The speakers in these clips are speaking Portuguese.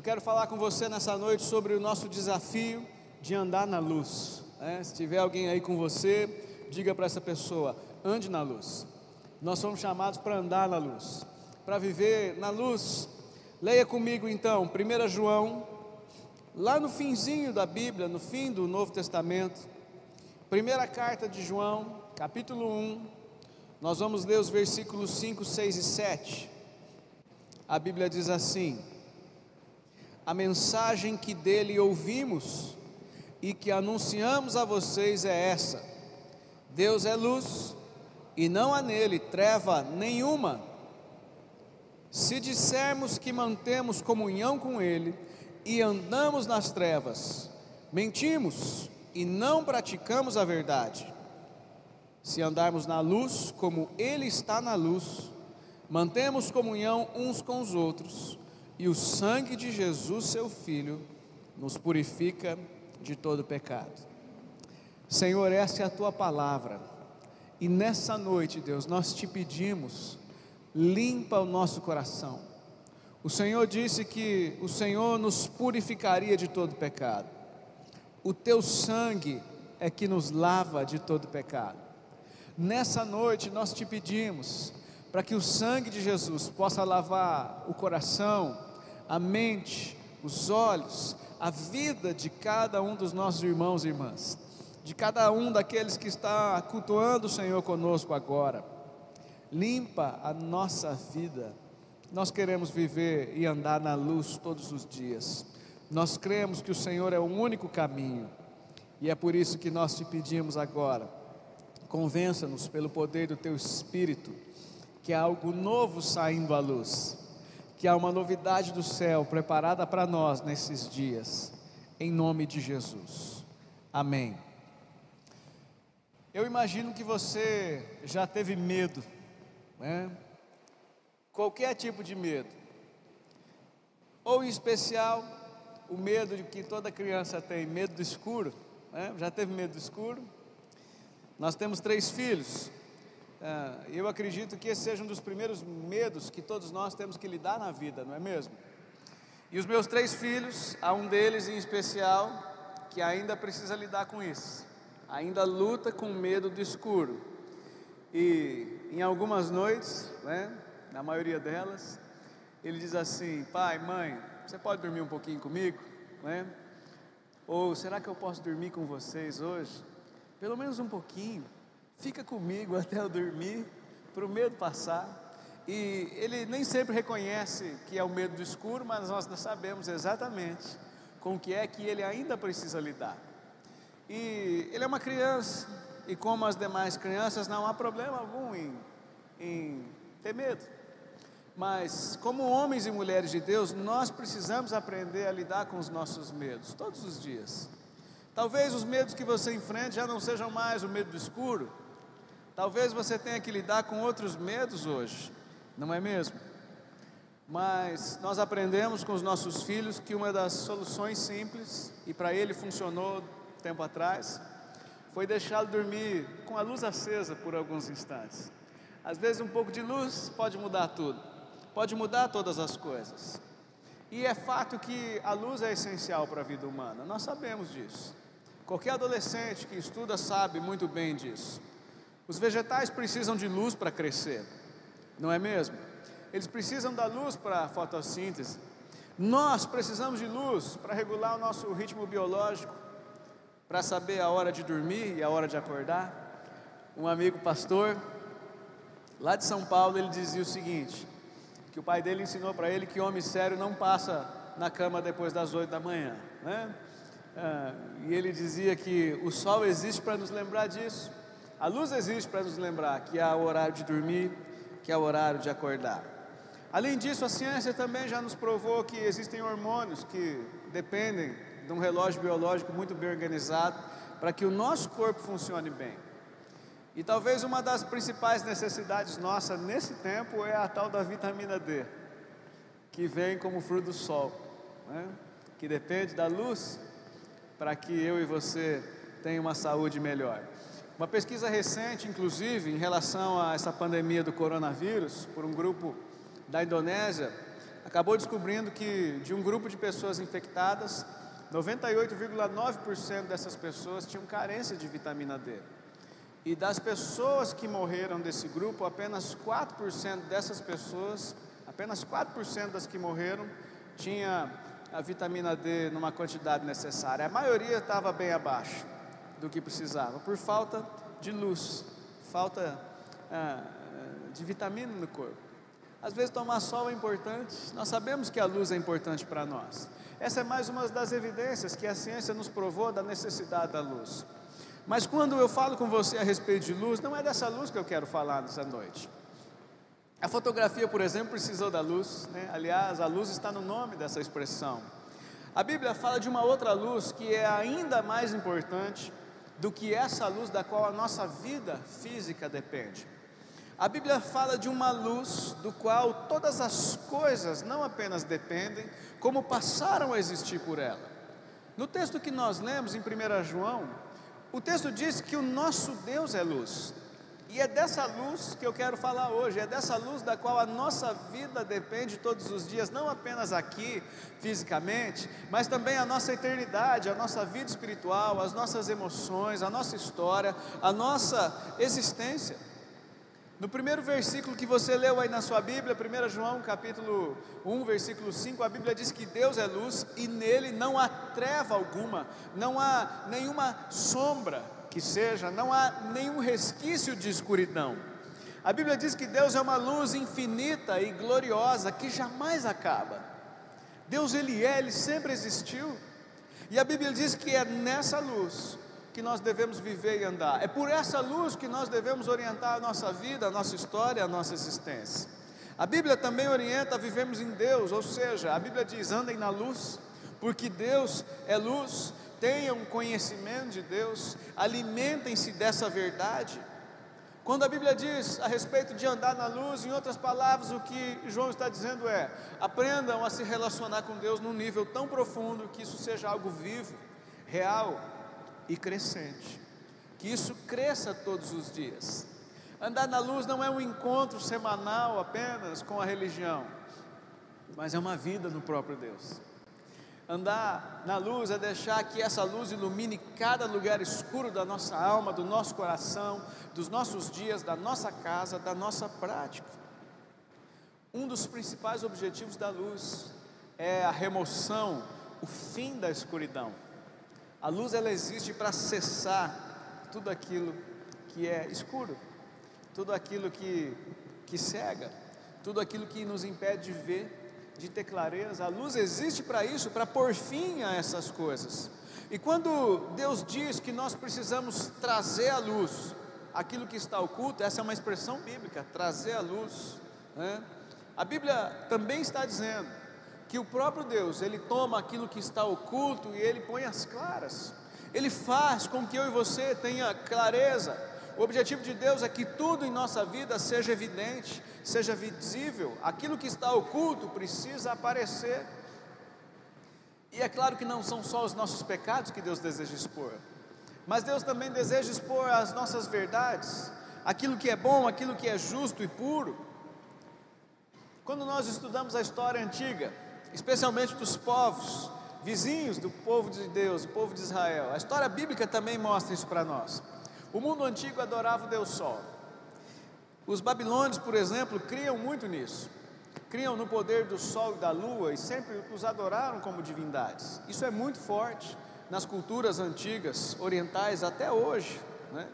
Eu quero falar com você nessa noite sobre o nosso desafio de andar na luz. Né? Se tiver alguém aí com você, diga para essa pessoa: ande na luz. Nós somos chamados para andar na luz, para viver na luz. Leia comigo então, 1 João, lá no finzinho da Bíblia, no fim do Novo Testamento, primeira carta de João, capítulo 1, nós vamos ler os versículos 5, 6 e 7. A Bíblia diz assim: a mensagem que dele ouvimos e que anunciamos a vocês é essa: Deus é luz e não há nele treva nenhuma. Se dissermos que mantemos comunhão com Ele e andamos nas trevas, mentimos e não praticamos a verdade. Se andarmos na luz, como Ele está na luz, mantemos comunhão uns com os outros e o sangue de Jesus, seu Filho, nos purifica de todo pecado. Senhor, essa é a tua palavra, e nessa noite, Deus, nós te pedimos, limpa o nosso coração. O Senhor disse que o Senhor nos purificaria de todo pecado, o teu sangue é que nos lava de todo pecado. Nessa noite nós te pedimos, para que o sangue de Jesus possa lavar o coração, a mente, os olhos, a vida de cada um dos nossos irmãos e irmãs, de cada um daqueles que está cultuando o Senhor conosco agora. Limpa a nossa vida. Nós queremos viver e andar na luz todos os dias. Nós cremos que o Senhor é o único caminho. E é por isso que nós te pedimos agora, convença-nos pelo poder do teu Espírito, que há algo novo saindo à luz que há uma novidade do céu preparada para nós nesses dias, em nome de Jesus. Amém. Eu imagino que você já teve medo, né? Qualquer tipo de medo, ou em especial o medo de que toda criança tem, medo do escuro, né? Já teve medo do escuro? Nós temos três filhos, eu acredito que esse seja um dos primeiros medos que todos nós temos que lidar na vida, não é mesmo? E os meus três filhos, há um deles em especial que ainda precisa lidar com isso, ainda luta com medo do escuro. E em algumas noites, né, na maioria delas, ele diz assim: Pai, mãe, você pode dormir um pouquinho comigo? Né? Ou será que eu posso dormir com vocês hoje? Pelo menos um pouquinho fica comigo até eu dormir, para o medo passar. E ele nem sempre reconhece que é o medo do escuro, mas nós sabemos exatamente com o que é que ele ainda precisa lidar. E ele é uma criança, e como as demais crianças, não há problema algum em, em ter medo. Mas, como homens e mulheres de Deus, nós precisamos aprender a lidar com os nossos medos, todos os dias. Talvez os medos que você enfrenta já não sejam mais o medo do escuro, Talvez você tenha que lidar com outros medos hoje, não é mesmo? Mas nós aprendemos com os nossos filhos que uma das soluções simples, e para ele funcionou tempo atrás, foi deixá-lo dormir com a luz acesa por alguns instantes. Às vezes, um pouco de luz pode mudar tudo, pode mudar todas as coisas. E é fato que a luz é essencial para a vida humana, nós sabemos disso. Qualquer adolescente que estuda sabe muito bem disso. Os vegetais precisam de luz para crescer, não é mesmo? Eles precisam da luz para a fotossíntese. Nós precisamos de luz para regular o nosso ritmo biológico, para saber a hora de dormir e a hora de acordar. Um amigo pastor, lá de São Paulo, ele dizia o seguinte: que o pai dele ensinou para ele que homem sério não passa na cama depois das oito da manhã, né? Ah, e ele dizia que o sol existe para nos lembrar disso. A luz existe para nos lembrar que há o horário de dormir, que há o horário de acordar. Além disso, a ciência também já nos provou que existem hormônios que dependem de um relógio biológico muito bem organizado para que o nosso corpo funcione bem. E talvez uma das principais necessidades nossas nesse tempo é a tal da vitamina D, que vem como fruto do sol, né? que depende da luz para que eu e você tenham uma saúde melhor. Uma pesquisa recente, inclusive, em relação a essa pandemia do coronavírus, por um grupo da Indonésia, acabou descobrindo que de um grupo de pessoas infectadas, 98,9% dessas pessoas tinham carência de vitamina D. E das pessoas que morreram desse grupo, apenas 4% dessas pessoas, apenas 4% das que morreram, tinha a vitamina D numa quantidade necessária. A maioria estava bem abaixo do que precisava, por falta de luz, falta ah, de vitamina no corpo. Às vezes tomar sol é importante, nós sabemos que a luz é importante para nós. Essa é mais uma das evidências que a ciência nos provou da necessidade da luz. Mas quando eu falo com você a respeito de luz, não é dessa luz que eu quero falar nessa noite. A fotografia, por exemplo, precisou da luz, né? aliás, a luz está no nome dessa expressão. A Bíblia fala de uma outra luz que é ainda mais importante do que essa luz da qual a nossa vida física depende. A Bíblia fala de uma luz do qual todas as coisas não apenas dependem, como passaram a existir por ela. No texto que nós lemos em 1 João, o texto diz que o nosso Deus é luz. E é dessa luz que eu quero falar hoje, é dessa luz da qual a nossa vida depende todos os dias, não apenas aqui, fisicamente, mas também a nossa eternidade, a nossa vida espiritual, as nossas emoções, a nossa história, a nossa existência. No primeiro versículo que você leu aí na sua Bíblia, 1 João capítulo 1, versículo 5, a Bíblia diz que Deus é luz e nele não há treva alguma, não há nenhuma sombra que seja, não há nenhum resquício de escuridão. A Bíblia diz que Deus é uma luz infinita e gloriosa que jamais acaba. Deus ele é, ele sempre existiu. E a Bíblia diz que é nessa luz que nós devemos viver e andar. É por essa luz que nós devemos orientar a nossa vida, a nossa história, a nossa existência. A Bíblia também orienta a vivermos em Deus, ou seja, a Bíblia diz: andem na luz, porque Deus é luz, tenham conhecimento de Deus, alimentem-se dessa verdade. Quando a Bíblia diz a respeito de andar na luz, em outras palavras, o que João está dizendo é: aprendam a se relacionar com Deus num nível tão profundo que isso seja algo vivo, real, e crescente. Que isso cresça todos os dias. Andar na luz não é um encontro semanal apenas com a religião, mas é uma vida no próprio Deus. Andar na luz é deixar que essa luz ilumine cada lugar escuro da nossa alma, do nosso coração, dos nossos dias, da nossa casa, da nossa prática. Um dos principais objetivos da luz é a remoção, o fim da escuridão. A luz ela existe para cessar tudo aquilo que é escuro, tudo aquilo que, que cega, tudo aquilo que nos impede de ver, de ter clareza. A luz existe para isso, para pôr fim a essas coisas. E quando Deus diz que nós precisamos trazer à luz aquilo que está oculto, essa é uma expressão bíblica, trazer à luz. Né? A Bíblia também está dizendo que o próprio Deus, ele toma aquilo que está oculto e ele põe as claras. Ele faz com que eu e você tenha clareza. O objetivo de Deus é que tudo em nossa vida seja evidente, seja visível. Aquilo que está oculto precisa aparecer. E é claro que não são só os nossos pecados que Deus deseja expor, mas Deus também deseja expor as nossas verdades, aquilo que é bom, aquilo que é justo e puro. Quando nós estudamos a história antiga, especialmente dos povos vizinhos do povo de Deus, o povo de Israel. A história bíblica também mostra isso para nós. O mundo antigo adorava o Deus Sol. Os babilônios, por exemplo, criam muito nisso. Criam no poder do sol e da lua e sempre os adoraram como divindades. Isso é muito forte nas culturas antigas, orientais, até hoje. Né?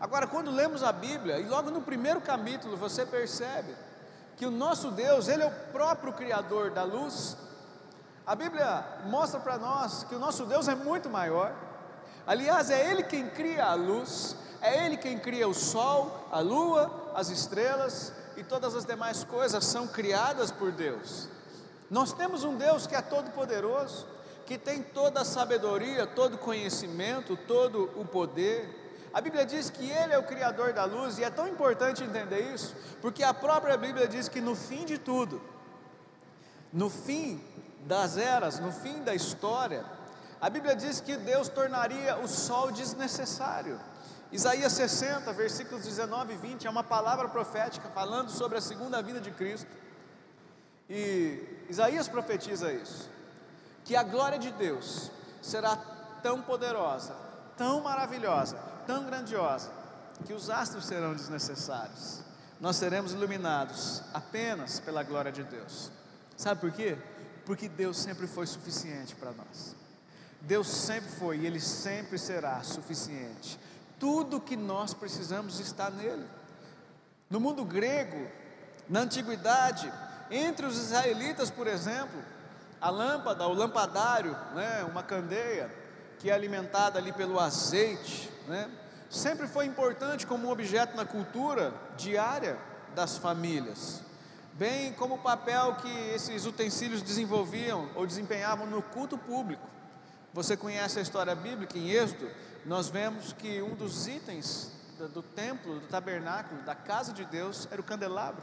Agora, quando lemos a Bíblia, e logo no primeiro capítulo você percebe que o nosso Deus, Ele é o próprio Criador da luz. A Bíblia mostra para nós que o nosso Deus é muito maior. Aliás, é Ele quem cria a luz, é Ele quem cria o sol, a lua, as estrelas e todas as demais coisas são criadas por Deus. Nós temos um Deus que é todo-poderoso, que tem toda a sabedoria, todo o conhecimento, todo o poder. A Bíblia diz que Ele é o Criador da luz, e é tão importante entender isso, porque a própria Bíblia diz que no fim de tudo, no fim das eras, no fim da história, a Bíblia diz que Deus tornaria o sol desnecessário. Isaías 60, versículos 19 e 20, é uma palavra profética falando sobre a segunda vinda de Cristo. E Isaías profetiza isso: que a glória de Deus será tão poderosa, tão maravilhosa, tão grandiosa, que os astros serão desnecessários. Nós seremos iluminados apenas pela glória de Deus. Sabe por quê? Porque Deus sempre foi suficiente para nós. Deus sempre foi e Ele sempre será suficiente. Tudo que nós precisamos está nele. No mundo grego, na antiguidade, entre os israelitas, por exemplo, a lâmpada, o lampadário, né, uma candeia, que é alimentada ali pelo azeite, né, sempre foi importante como um objeto na cultura diária das famílias, bem como o papel que esses utensílios desenvolviam ou desempenhavam no culto público. Você conhece a história bíblica em Êxodo? Nós vemos que um dos itens do, templo, do tabernáculo, da casa de Deus, era o candelabro.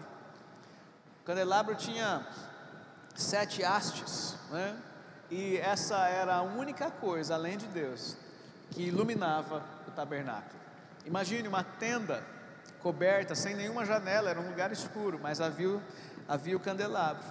O candelabro tinha sete hastes, né? e essa era a única coisa, além de Deus, que iluminava o tabernáculo. Imagine uma tenda coberta, sem nenhuma janela, era um lugar escuro, mas havia, havia o candelabro,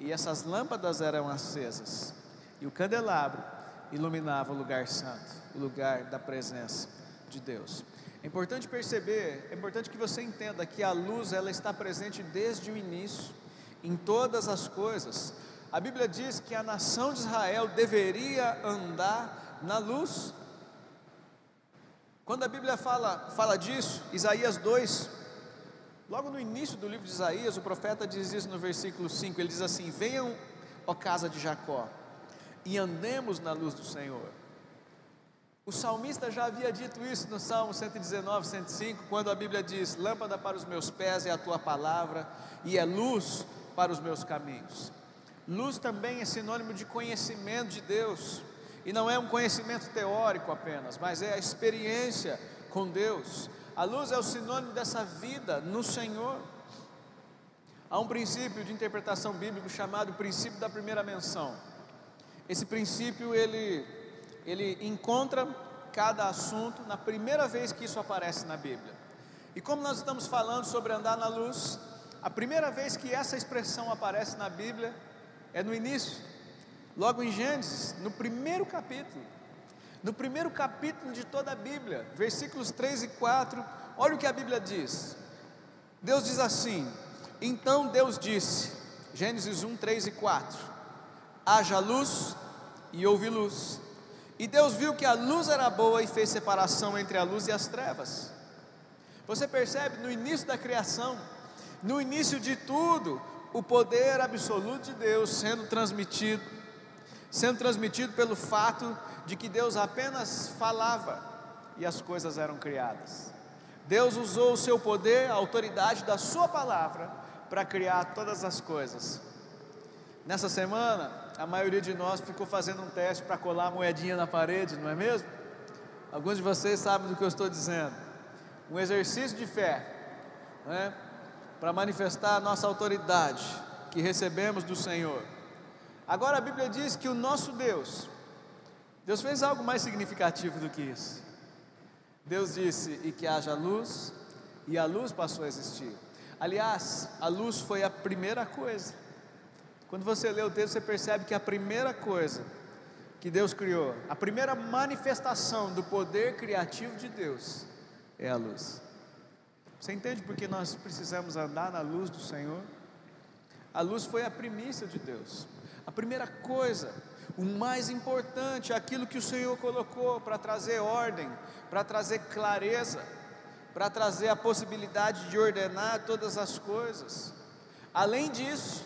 e essas lâmpadas eram acesas, e o candelabro iluminava o lugar santo, o lugar da presença de Deus. É importante perceber, é importante que você entenda que a luz ela está presente desde o início em todas as coisas. A Bíblia diz que a nação de Israel deveria andar na luz. Quando a Bíblia fala, fala disso, Isaías 2, logo no início do livro de Isaías, o profeta diz isso no versículo 5, ele diz assim: Venham, ó casa de Jacó, e andemos na luz do Senhor. O salmista já havia dito isso no Salmo 119, 105, quando a Bíblia diz: Lâmpada para os meus pés é a tua palavra, e é luz para os meus caminhos. Luz também é sinônimo de conhecimento de Deus, e não é um conhecimento teórico apenas, mas é a experiência com Deus. A luz é o sinônimo dessa vida no Senhor. Há um princípio de interpretação bíblica chamado princípio da primeira menção. Esse princípio ele, ele encontra cada assunto na primeira vez que isso aparece na Bíblia. E como nós estamos falando sobre andar na luz, a primeira vez que essa expressão aparece na Bíblia é no início, logo em Gênesis, no primeiro capítulo. No primeiro capítulo de toda a Bíblia, versículos 3 e 4, olha o que a Bíblia diz. Deus diz assim: Então Deus disse, Gênesis 1, 3 e 4: haja luz e houve luz. E Deus viu que a luz era boa e fez separação entre a luz e as trevas. Você percebe no início da criação, no início de tudo, o poder absoluto de Deus sendo transmitido, sendo transmitido pelo fato de que Deus apenas falava e as coisas eram criadas. Deus usou o seu poder, a autoridade da sua palavra para criar todas as coisas. Nessa semana, a maioria de nós ficou fazendo um teste para colar a moedinha na parede, não é mesmo? Alguns de vocês sabem do que eu estou dizendo. Um exercício de fé, né? para manifestar a nossa autoridade que recebemos do Senhor. Agora a Bíblia diz que o nosso Deus, Deus fez algo mais significativo do que isso. Deus disse: e que haja luz, e a luz passou a existir. Aliás, a luz foi a primeira coisa quando você lê o texto, você percebe que a primeira coisa que Deus criou, a primeira manifestação do poder criativo de Deus é a luz. Você entende por que nós precisamos andar na luz do Senhor? A luz foi a primícia de Deus. A primeira coisa, o mais importante, aquilo que o Senhor colocou para trazer ordem, para trazer clareza, para trazer a possibilidade de ordenar todas as coisas. Além disso,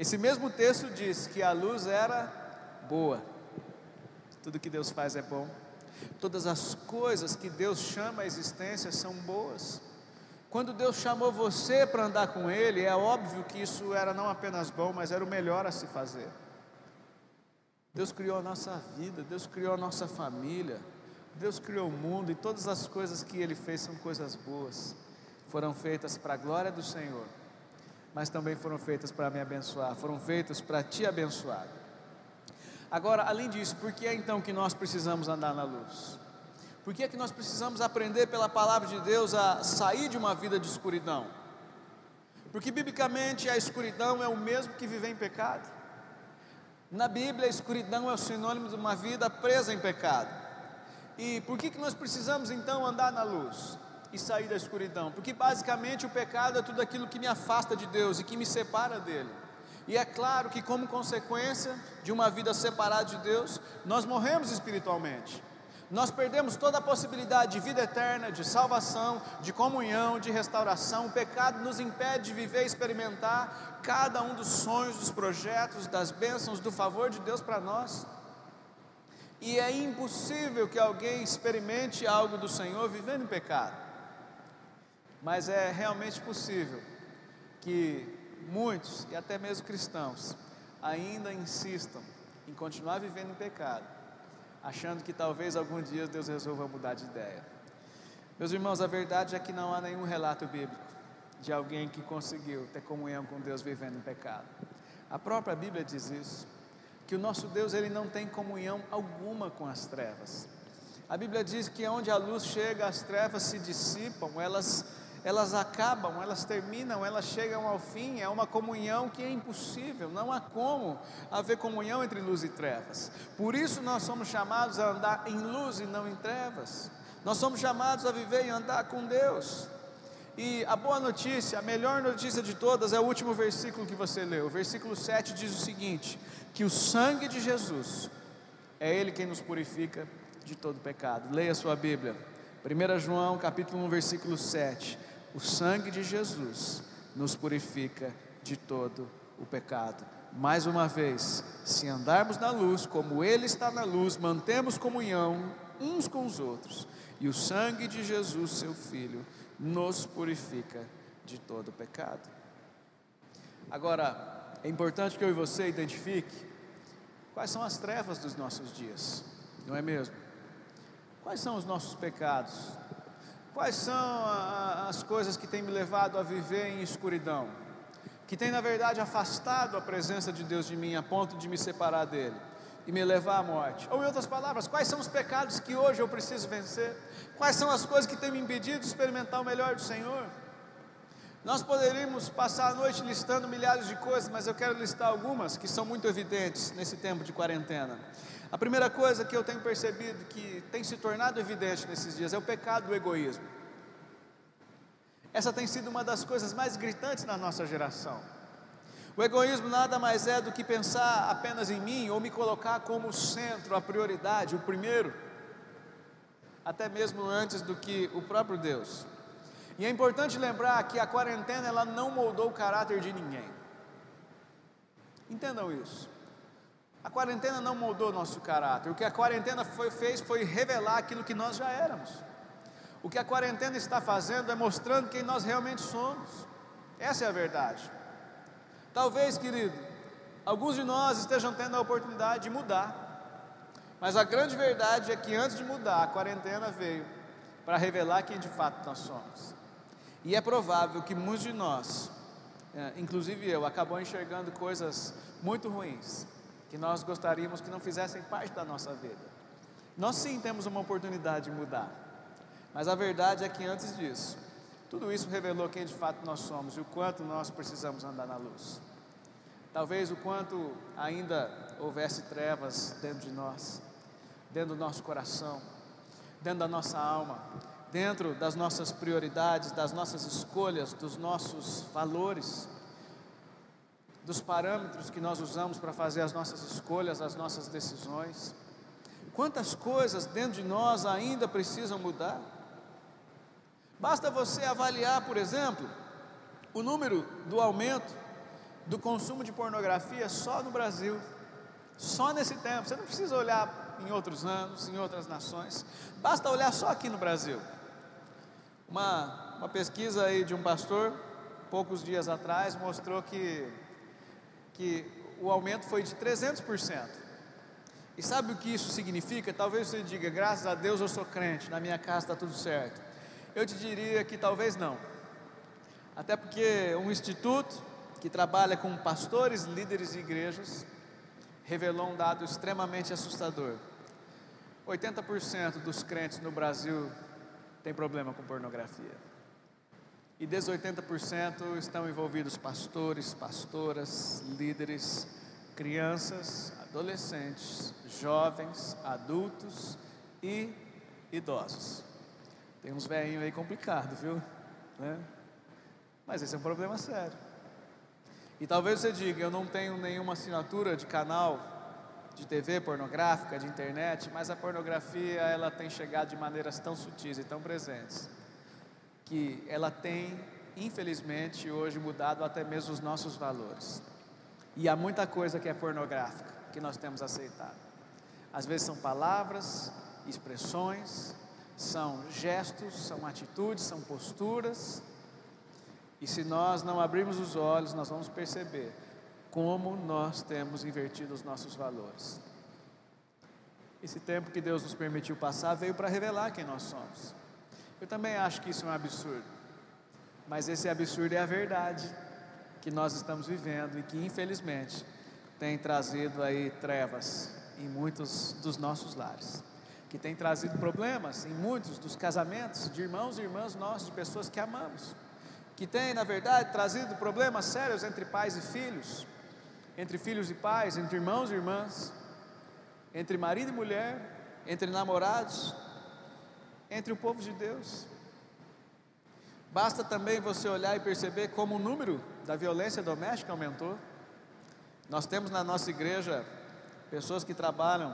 esse mesmo texto diz que a luz era boa. Tudo que Deus faz é bom. Todas as coisas que Deus chama à existência são boas. Quando Deus chamou você para andar com Ele, é óbvio que isso era não apenas bom, mas era o melhor a se fazer. Deus criou a nossa vida, Deus criou a nossa família, Deus criou o mundo e todas as coisas que Ele fez são coisas boas, foram feitas para a glória do Senhor mas também foram feitas para me abençoar, foram feitas para te abençoar. Agora, além disso, por que é então que nós precisamos andar na luz? Por que é que nós precisamos aprender pela palavra de Deus a sair de uma vida de escuridão? Porque biblicamente a escuridão é o mesmo que viver em pecado. Na Bíblia, a escuridão é o sinônimo de uma vida presa em pecado. E por que, que nós precisamos então andar na luz e sair da escuridão? Porque basicamente o pecado é tudo aquilo que me afasta de Deus e que me separa dele. E é claro que, como consequência de uma vida separada de Deus, nós morremos espiritualmente. Nós perdemos toda a possibilidade de vida eterna, de salvação, de comunhão, de restauração. O pecado nos impede de viver e experimentar cada um dos sonhos, dos projetos, das bênçãos, do favor de Deus para nós. E é impossível que alguém experimente algo do Senhor vivendo em pecado. Mas é realmente possível que muitos, e até mesmo cristãos, ainda insistam em continuar vivendo em pecado achando que talvez algum dia Deus resolva mudar de ideia. Meus irmãos, a verdade é que não há nenhum relato bíblico de alguém que conseguiu ter comunhão com Deus vivendo em pecado. A própria Bíblia diz isso, que o nosso Deus ele não tem comunhão alguma com as trevas. A Bíblia diz que onde a luz chega, as trevas se dissipam, elas elas acabam, elas terminam, elas chegam ao fim, é uma comunhão que é impossível, não há como haver comunhão entre luz e trevas. Por isso nós somos chamados a andar em luz e não em trevas. Nós somos chamados a viver e andar com Deus. E a boa notícia, a melhor notícia de todas é o último versículo que você leu. O versículo 7 diz o seguinte: que o sangue de Jesus é ele quem nos purifica de todo pecado. Leia sua Bíblia. 1 João capítulo 1, versículo 7 o sangue de Jesus nos purifica de todo o pecado. Mais uma vez, se andarmos na luz, como Ele está na luz, mantemos comunhão uns com os outros, e o sangue de Jesus, seu Filho, nos purifica de todo o pecado. Agora, é importante que eu e você identifique quais são as trevas dos nossos dias, não é mesmo? Quais são os nossos pecados? Quais são as coisas que têm me levado a viver em escuridão? Que tem, na verdade, afastado a presença de Deus de mim a ponto de me separar dele e me levar à morte? Ou, em outras palavras, quais são os pecados que hoje eu preciso vencer? Quais são as coisas que têm me impedido de experimentar o melhor do Senhor? Nós poderíamos passar a noite listando milhares de coisas, mas eu quero listar algumas que são muito evidentes nesse tempo de quarentena. A primeira coisa que eu tenho percebido que tem se tornado evidente nesses dias é o pecado do egoísmo. Essa tem sido uma das coisas mais gritantes na nossa geração. O egoísmo nada mais é do que pensar apenas em mim ou me colocar como centro, a prioridade, o primeiro, até mesmo antes do que o próprio Deus. E é importante lembrar que a quarentena ela não moldou o caráter de ninguém. Entendam isso. A quarentena não moldou nosso caráter. O que a quarentena foi, fez foi revelar aquilo que nós já éramos. O que a quarentena está fazendo é mostrando quem nós realmente somos. Essa é a verdade. Talvez, querido, alguns de nós estejam tendo a oportunidade de mudar. Mas a grande verdade é que antes de mudar, a quarentena veio para revelar quem de fato nós somos. E é provável que muitos de nós, é, inclusive eu, acabou enxergando coisas muito ruins que nós gostaríamos que não fizessem parte da nossa vida. Nós sim temos uma oportunidade de mudar, mas a verdade é que antes disso, tudo isso revelou quem de fato nós somos e o quanto nós precisamos andar na luz. Talvez o quanto ainda houvesse trevas dentro de nós, dentro do nosso coração, dentro da nossa alma, dentro das nossas prioridades, das nossas escolhas, dos nossos valores dos parâmetros que nós usamos para fazer as nossas escolhas, as nossas decisões. Quantas coisas dentro de nós ainda precisam mudar? Basta você avaliar, por exemplo, o número do aumento do consumo de pornografia só no Brasil, só nesse tempo. Você não precisa olhar em outros anos, em outras nações, basta olhar só aqui no Brasil. Uma, uma pesquisa aí de um pastor, poucos dias atrás, mostrou que que o aumento foi de 300%. E sabe o que isso significa? Talvez você diga, graças a Deus eu sou crente, na minha casa está tudo certo. Eu te diria que talvez não. Até porque um instituto que trabalha com pastores, líderes de igrejas, revelou um dado extremamente assustador. 80% dos crentes no Brasil tem problema com pornografia. E desses 80% estão envolvidos pastores, pastoras, líderes, crianças, adolescentes, jovens, adultos e idosos. Tem uns velhinhos aí complicados, viu? Né? Mas esse é um problema sério. E talvez você diga, eu não tenho nenhuma assinatura de canal de TV pornográfica, de internet, mas a pornografia ela tem chegado de maneiras tão sutis e tão presentes que ela tem, infelizmente, hoje mudado até mesmo os nossos valores. E há muita coisa que é pornográfica que nós temos aceitado. Às vezes são palavras, expressões, são gestos, são atitudes, são posturas. E se nós não abrirmos os olhos, nós vamos perceber como nós temos invertido os nossos valores. Esse tempo que Deus nos permitiu passar veio para revelar quem nós somos. Eu também acho que isso é um absurdo, mas esse absurdo é a verdade que nós estamos vivendo e que infelizmente tem trazido aí trevas em muitos dos nossos lares, que tem trazido problemas em muitos dos casamentos de irmãos e irmãs nossos, de pessoas que amamos, que tem, na verdade, trazido problemas sérios entre pais e filhos, entre filhos e pais, entre irmãos e irmãs, entre marido e mulher, entre namorados, entre o povo de Deus. Basta também você olhar e perceber como o número da violência doméstica aumentou. Nós temos na nossa igreja pessoas que trabalham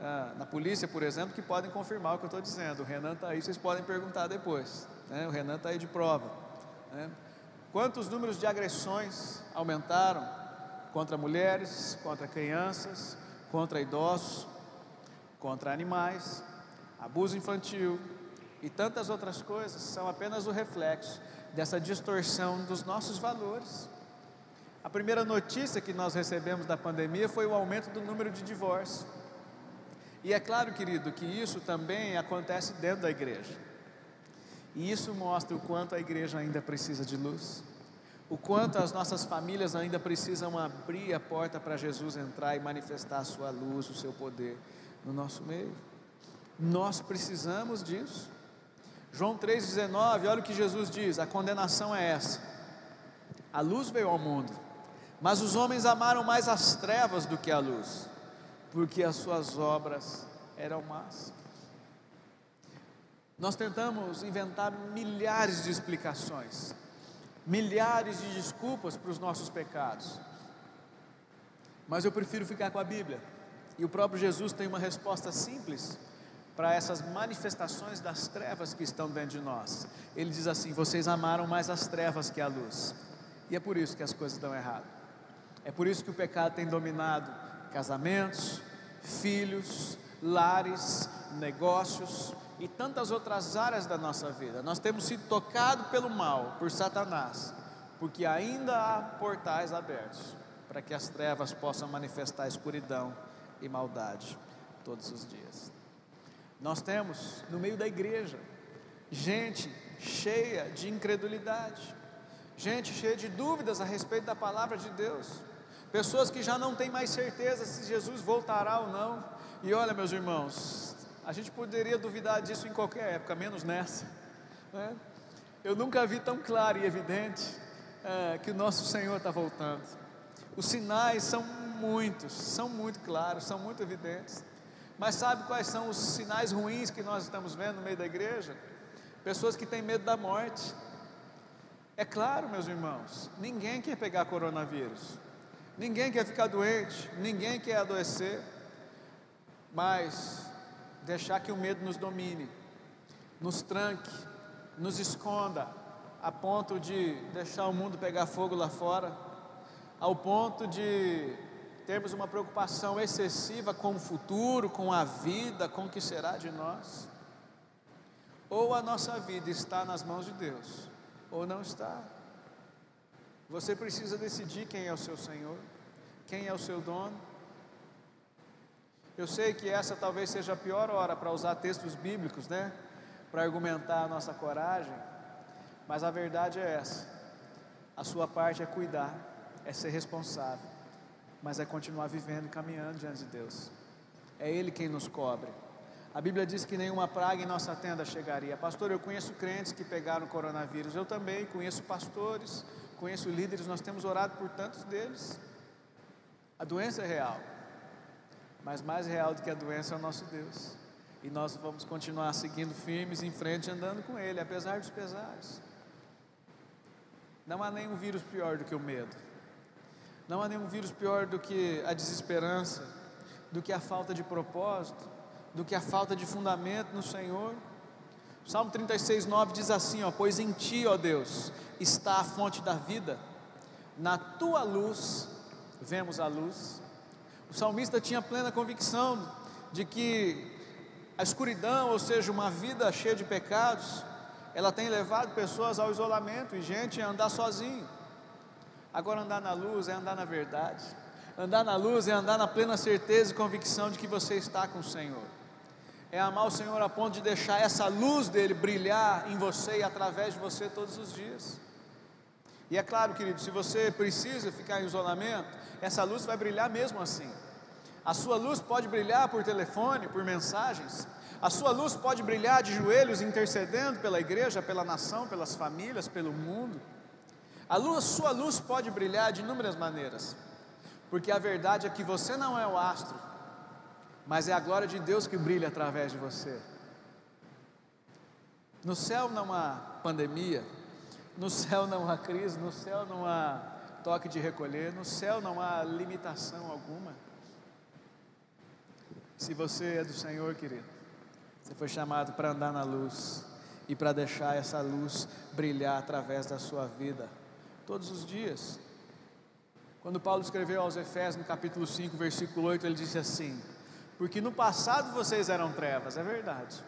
ah, na polícia, por exemplo, que podem confirmar o que eu estou dizendo. O Renan está aí, vocês podem perguntar depois. Né? O Renan está aí de prova. Né? Quantos números de agressões aumentaram contra mulheres, contra crianças, contra idosos, contra animais, abuso infantil e tantas outras coisas são apenas o reflexo dessa distorção dos nossos valores. A primeira notícia que nós recebemos da pandemia foi o aumento do número de divórcios. E é claro, querido, que isso também acontece dentro da igreja. E isso mostra o quanto a igreja ainda precisa de luz o quanto as nossas famílias ainda precisam abrir a porta para Jesus entrar e manifestar a sua luz, o seu poder no nosso meio. Nós precisamos disso. João 3,19, olha o que Jesus diz: a condenação é essa. A luz veio ao mundo, mas os homens amaram mais as trevas do que a luz, porque as suas obras eram más. Nós tentamos inventar milhares de explicações milhares de desculpas para os nossos pecados. Mas eu prefiro ficar com a Bíblia. E o próprio Jesus tem uma resposta simples para essas manifestações das trevas que estão dentro de nós. Ele diz assim: Vocês amaram mais as trevas que a luz. E é por isso que as coisas dão errado. É por isso que o pecado tem dominado casamentos, filhos, lares, negócios, e tantas outras áreas da nossa vida. Nós temos sido tocados pelo mal, por Satanás, porque ainda há portais abertos para que as trevas possam manifestar escuridão e maldade todos os dias. Nós temos no meio da igreja gente cheia de incredulidade, gente cheia de dúvidas a respeito da palavra de Deus, pessoas que já não têm mais certeza se Jesus voltará ou não. E olha, meus irmãos, a gente poderia duvidar disso em qualquer época, menos nessa. Né? Eu nunca vi tão claro e evidente é, que o nosso Senhor está voltando. Os sinais são muitos, são muito claros, são muito evidentes. Mas sabe quais são os sinais ruins que nós estamos vendo no meio da igreja? Pessoas que têm medo da morte. É claro, meus irmãos, ninguém quer pegar coronavírus, ninguém quer ficar doente, ninguém quer adoecer, mas deixar que o medo nos domine, nos tranque, nos esconda, a ponto de deixar o mundo pegar fogo lá fora, ao ponto de termos uma preocupação excessiva com o futuro, com a vida, com o que será de nós. Ou a nossa vida está nas mãos de Deus, ou não está. Você precisa decidir quem é o seu Senhor, quem é o seu dono. Eu sei que essa talvez seja a pior hora para usar textos bíblicos, né? Para argumentar a nossa coragem, mas a verdade é essa. A sua parte é cuidar, é ser responsável, mas é continuar vivendo, caminhando diante de Deus. É Ele quem nos cobre. A Bíblia diz que nenhuma praga em nossa tenda chegaria. Pastor, eu conheço crentes que pegaram coronavírus. Eu também conheço pastores, conheço líderes. Nós temos orado por tantos deles. A doença é real, mas mais real do que a doença é o nosso Deus. E nós vamos continuar seguindo firmes em frente, andando com Ele, apesar dos pesares. Não há nenhum vírus pior do que o medo. Não há nenhum vírus pior do que a desesperança, do que a falta de propósito do que a falta de fundamento no Senhor. Salmo 36, 9 diz assim: ó, Pois em ti, ó Deus, está a fonte da vida, na tua luz vemos a luz. O salmista tinha plena convicção de que a escuridão, ou seja, uma vida cheia de pecados, ela tem levado pessoas ao isolamento e gente a andar sozinho. Agora, andar na luz é andar na verdade. Andar na luz é andar na plena certeza e convicção de que você está com o Senhor é amar o Senhor a ponto de deixar essa luz dele brilhar em você e através de você todos os dias. E é claro, querido, se você precisa ficar em isolamento, essa luz vai brilhar mesmo assim. A sua luz pode brilhar por telefone, por mensagens. A sua luz pode brilhar de joelhos intercedendo pela igreja, pela nação, pelas famílias, pelo mundo. A luz, sua luz pode brilhar de inúmeras maneiras. Porque a verdade é que você não é o astro, mas é a glória de Deus que brilha através de você. No céu não há pandemia, no céu não há crise, no céu não há toque de recolher, no céu não há limitação alguma. Se você é do Senhor, querido, você foi chamado para andar na luz e para deixar essa luz brilhar através da sua vida todos os dias. Quando Paulo escreveu aos Efésios, no capítulo 5, versículo 8, ele disse assim: porque no passado vocês eram trevas, é verdade.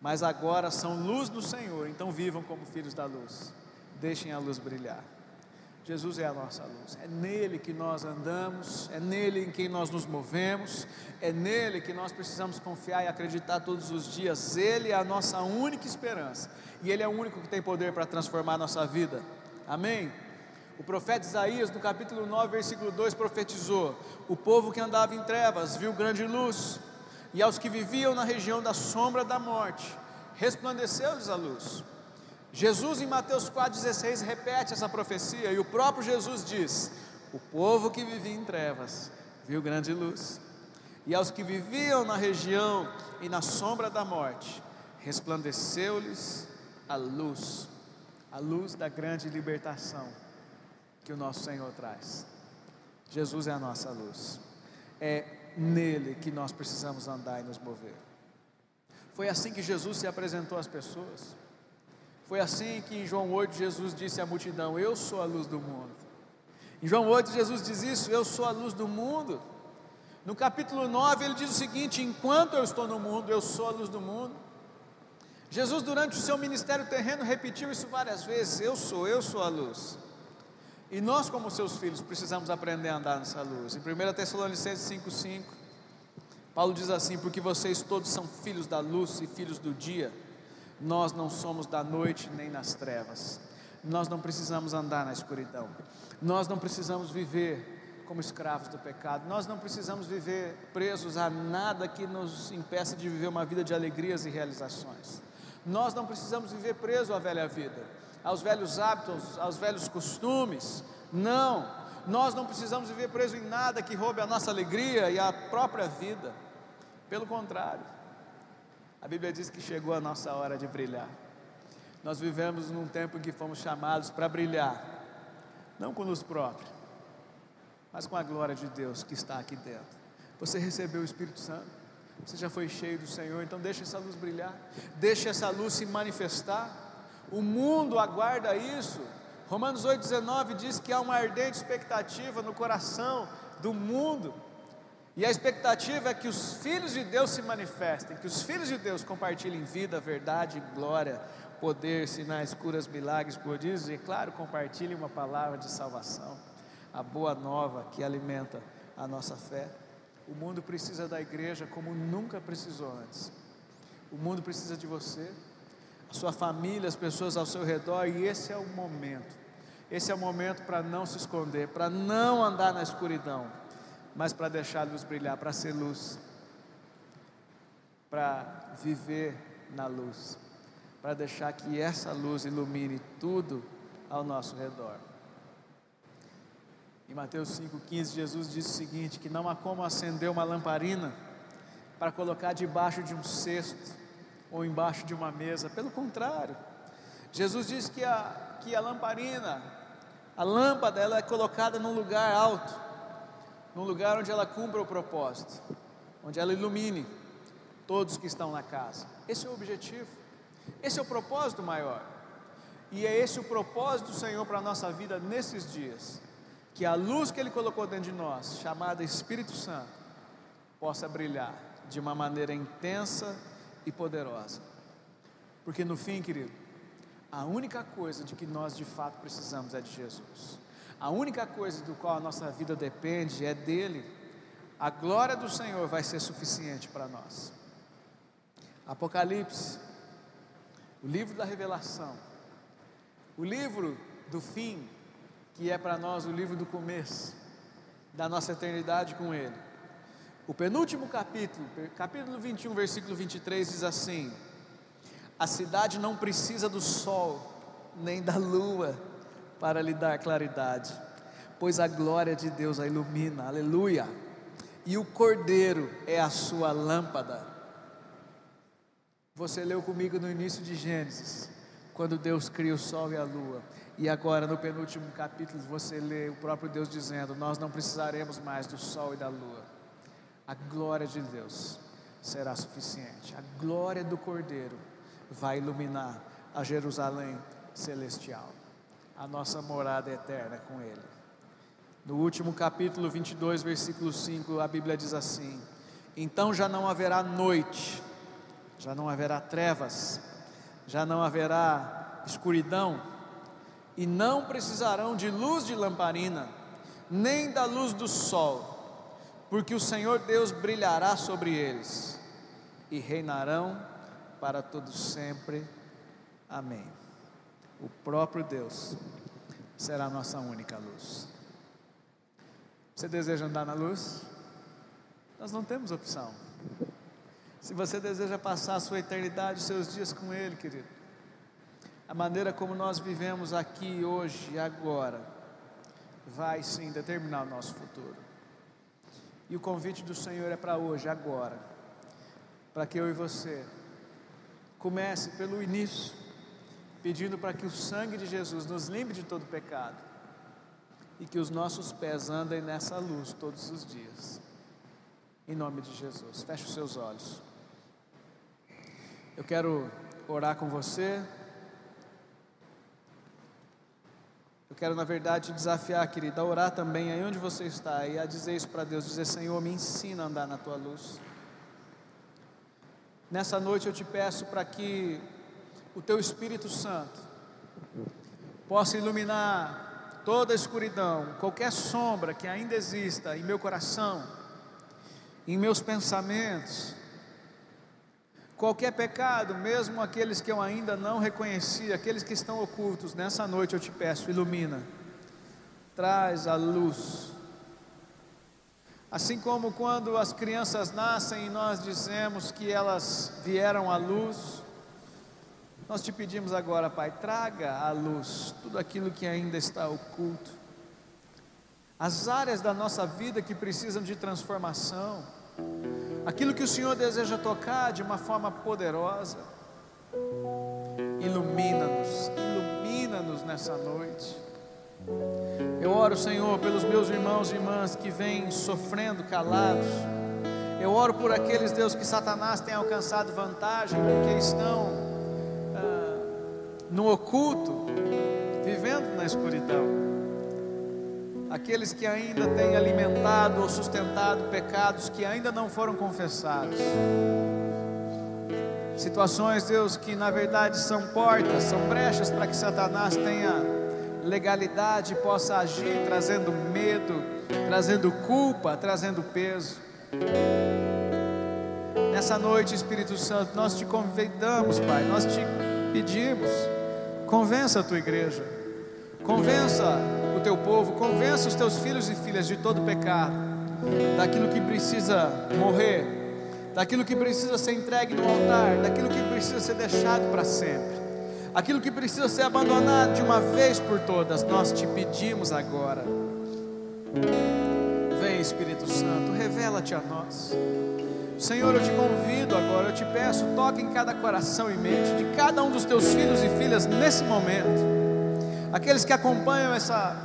Mas agora são luz do Senhor, então vivam como filhos da luz. Deixem a luz brilhar. Jesus é a nossa luz, é nele que nós andamos, é nele em quem nós nos movemos, é nele que nós precisamos confiar e acreditar todos os dias. Ele é a nossa única esperança e ele é o único que tem poder para transformar a nossa vida. Amém? O profeta Isaías, no capítulo 9, versículo 2, profetizou: O povo que andava em trevas viu grande luz, e aos que viviam na região da sombra da morte, resplandeceu-lhes a luz. Jesus, em Mateus 4,16, repete essa profecia, e o próprio Jesus diz: O povo que vivia em trevas viu grande luz, e aos que viviam na região e na sombra da morte, resplandeceu-lhes a luz, a luz da grande libertação que o nosso Senhor traz. Jesus é a nossa luz. É nele que nós precisamos andar e nos mover. Foi assim que Jesus se apresentou às pessoas. Foi assim que em João 8 Jesus disse à multidão: Eu sou a luz do mundo. Em João 8 Jesus diz isso: Eu sou a luz do mundo. No capítulo 9 ele diz o seguinte: Enquanto eu estou no mundo, eu sou a luz do mundo. Jesus, durante o seu ministério terreno, repetiu isso várias vezes: Eu sou, eu sou a luz. E nós, como seus filhos, precisamos aprender a andar nessa luz. Em 1 Tessalonicenses 5,5, Paulo diz assim: Porque vocês todos são filhos da luz e filhos do dia, nós não somos da noite nem nas trevas, nós não precisamos andar na escuridão, nós não precisamos viver como escravos do pecado, nós não precisamos viver presos a nada que nos impeça de viver uma vida de alegrias e realizações, nós não precisamos viver preso à velha vida aos velhos hábitos, aos velhos costumes. Não, nós não precisamos viver preso em nada que roube a nossa alegria e a própria vida. Pelo contrário, a Bíblia diz que chegou a nossa hora de brilhar. Nós vivemos num tempo em que fomos chamados para brilhar, não com luz própria, mas com a glória de Deus que está aqui dentro. Você recebeu o Espírito Santo, você já foi cheio do Senhor, então deixe essa luz brilhar, deixe essa luz se manifestar. O mundo aguarda isso. Romanos 8,19 diz que há uma ardente expectativa no coração do mundo. E a expectativa é que os filhos de Deus se manifestem, que os filhos de Deus compartilhem vida, verdade, glória, poder, sinais, curas, milagres, prodígios e, claro, compartilhem uma palavra de salvação, a boa nova que alimenta a nossa fé. O mundo precisa da igreja como nunca precisou antes. O mundo precisa de você a sua família, as pessoas ao seu redor, e esse é o momento. Esse é o momento para não se esconder, para não andar na escuridão, mas para deixar a luz brilhar, para ser luz. para viver na luz, para deixar que essa luz ilumine tudo ao nosso redor. Em Mateus 5,15, Jesus disse o seguinte: que não há como acender uma lamparina para colocar debaixo de um cesto ou embaixo de uma mesa. Pelo contrário, Jesus disse que a, que a lamparina, a lâmpada, ela é colocada num lugar alto, num lugar onde ela cumpra o propósito, onde ela ilumine todos que estão na casa. Esse é o objetivo, esse é o propósito maior. E é esse o propósito do Senhor para a nossa vida nesses dias que a luz que Ele colocou dentro de nós, chamada Espírito Santo, possa brilhar de uma maneira intensa e poderosa. Porque no fim, querido, a única coisa de que nós de fato precisamos é de Jesus. A única coisa do qual a nossa vida depende é dele. A glória do Senhor vai ser suficiente para nós. Apocalipse, o livro da revelação, o livro do fim, que é para nós o livro do começo, da nossa eternidade com Ele. O penúltimo capítulo, capítulo 21, versículo 23, diz assim: A cidade não precisa do sol, nem da lua, para lhe dar claridade, pois a glória de Deus a ilumina, aleluia, e o cordeiro é a sua lâmpada. Você leu comigo no início de Gênesis, quando Deus cria o sol e a lua. E agora, no penúltimo capítulo, você lê o próprio Deus dizendo: Nós não precisaremos mais do sol e da lua. A glória de Deus será suficiente. A glória do Cordeiro vai iluminar a Jerusalém celestial, a nossa morada eterna com Ele. No último capítulo 22, versículo 5, a Bíblia diz assim: Então já não haverá noite, já não haverá trevas, já não haverá escuridão e não precisarão de luz de lamparina, nem da luz do sol, porque o Senhor Deus brilhará sobre eles e reinarão para todos sempre. Amém. O próprio Deus será a nossa única luz. Você deseja andar na luz? Nós não temos opção. Se você deseja passar a sua eternidade, os seus dias com Ele, querido, a maneira como nós vivemos aqui hoje agora vai sim determinar o nosso futuro. E o convite do Senhor é para hoje, agora, para que eu e você comece pelo início, pedindo para que o sangue de Jesus nos limpe de todo pecado e que os nossos pés andem nessa luz todos os dias. Em nome de Jesus, feche os seus olhos. Eu quero orar com você. Eu quero, na verdade, desafiar, querida, a orar também aí onde você está e a dizer isso para Deus: dizer, Senhor, me ensina a andar na tua luz. Nessa noite eu te peço para que o teu Espírito Santo possa iluminar toda a escuridão, qualquer sombra que ainda exista em meu coração, em meus pensamentos, Qualquer pecado, mesmo aqueles que eu ainda não reconheci, aqueles que estão ocultos, nessa noite eu te peço, ilumina, traz a luz. Assim como quando as crianças nascem e nós dizemos que elas vieram à luz, nós te pedimos agora, Pai, traga à luz tudo aquilo que ainda está oculto, as áreas da nossa vida que precisam de transformação aquilo que o Senhor deseja tocar de uma forma poderosa. Ilumina-nos, ilumina-nos nessa noite. Eu oro, Senhor, pelos meus irmãos e irmãs que vêm sofrendo calados. Eu oro por aqueles, Deus, que Satanás tem alcançado vantagem, porque estão ah, no oculto, vivendo na escuridão aqueles que ainda têm alimentado ou sustentado pecados que ainda não foram confessados. Situações, Deus, que na verdade são portas, são brechas para que Satanás tenha legalidade e possa agir, trazendo medo, trazendo culpa, trazendo peso. Nessa noite, Espírito Santo, nós te convidamos, Pai, nós te pedimos, convença a tua igreja, convença o teu povo, convença os teus filhos e filhas de todo pecado, daquilo que precisa morrer, daquilo que precisa ser entregue no altar, daquilo que precisa ser deixado para sempre, aquilo que precisa ser abandonado de uma vez por todas, nós te pedimos agora. Vem Espírito Santo, revela-te a nós. Senhor, eu te convido agora, eu te peço, toque em cada coração e mente de cada um dos teus filhos e filhas nesse momento aqueles que acompanham essa,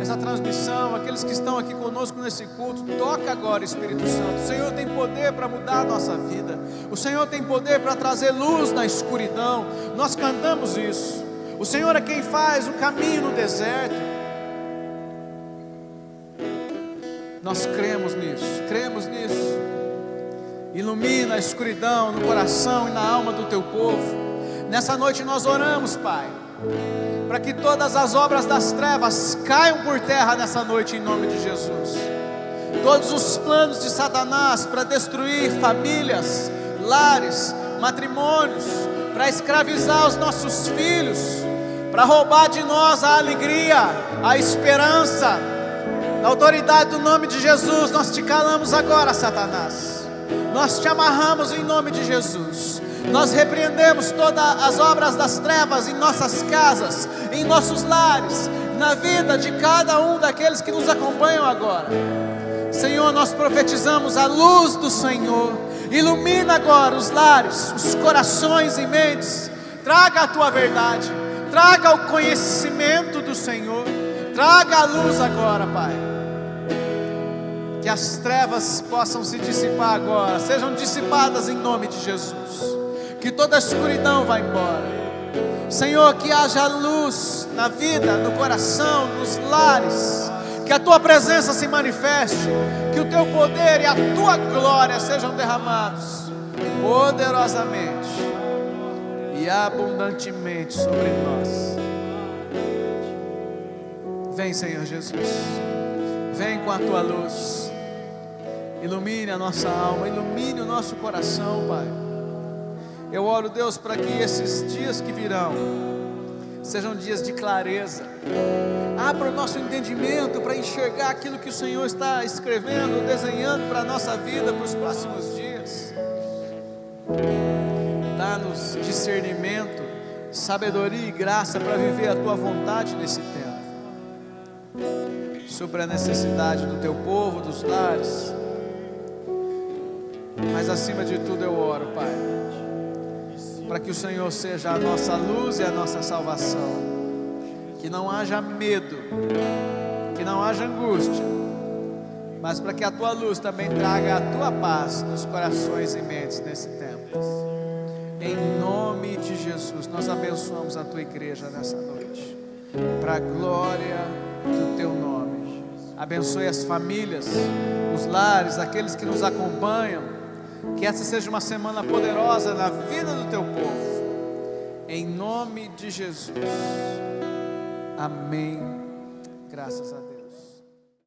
essa transmissão, aqueles que estão aqui conosco nesse culto, toca agora, Espírito Santo. O Senhor tem poder para mudar a nossa vida, o Senhor tem poder para trazer luz na escuridão. Nós cantamos isso. O Senhor é quem faz o caminho no deserto. Nós cremos nisso, cremos nisso. Ilumina a escuridão no coração e na alma do teu povo. Nessa noite nós oramos, Pai para que todas as obras das trevas caiam por terra nessa noite em nome de Jesus. Todos os planos de Satanás para destruir famílias, lares, matrimônios, para escravizar os nossos filhos, para roubar de nós a alegria, a esperança. Na autoridade do nome de Jesus, nós te calamos agora, Satanás. Nós te amarramos em nome de Jesus. Nós repreendemos todas as obras das trevas em nossas casas, em nossos lares, na vida de cada um daqueles que nos acompanham agora. Senhor, nós profetizamos a luz do Senhor. Ilumina agora os lares, os corações e mentes. Traga a tua verdade, traga o conhecimento do Senhor. Traga a luz agora, Pai. Que as trevas possam se dissipar agora, sejam dissipadas em nome de Jesus que toda escuridão vá embora. Senhor, que haja luz na vida, no coração, nos lares, que a tua presença se manifeste, que o teu poder e a tua glória sejam derramados poderosamente e abundantemente sobre nós. Vem, Senhor Jesus, vem com a tua luz, ilumine a nossa alma, ilumine o nosso coração, Pai eu oro, Deus, para que esses dias que virão sejam dias de clareza. Abra o nosso entendimento para enxergar aquilo que o Senhor está escrevendo, desenhando para a nossa vida para os próximos dias. Dá-nos discernimento, sabedoria e graça para viver a tua vontade nesse tempo. Sobre a necessidade do teu povo, dos lares. Mas acima de tudo eu oro, Pai para que o Senhor seja a nossa luz e a nossa salvação. Que não haja medo, que não haja angústia, mas para que a tua luz também traga a tua paz nos corações e mentes nesse tempo. Em nome de Jesus, nós abençoamos a tua igreja nessa noite, para a glória do teu nome. Abençoe as famílias, os lares, aqueles que nos acompanham que essa seja uma semana poderosa na vida do teu povo. Em nome de Jesus. Amém. Graças a Deus.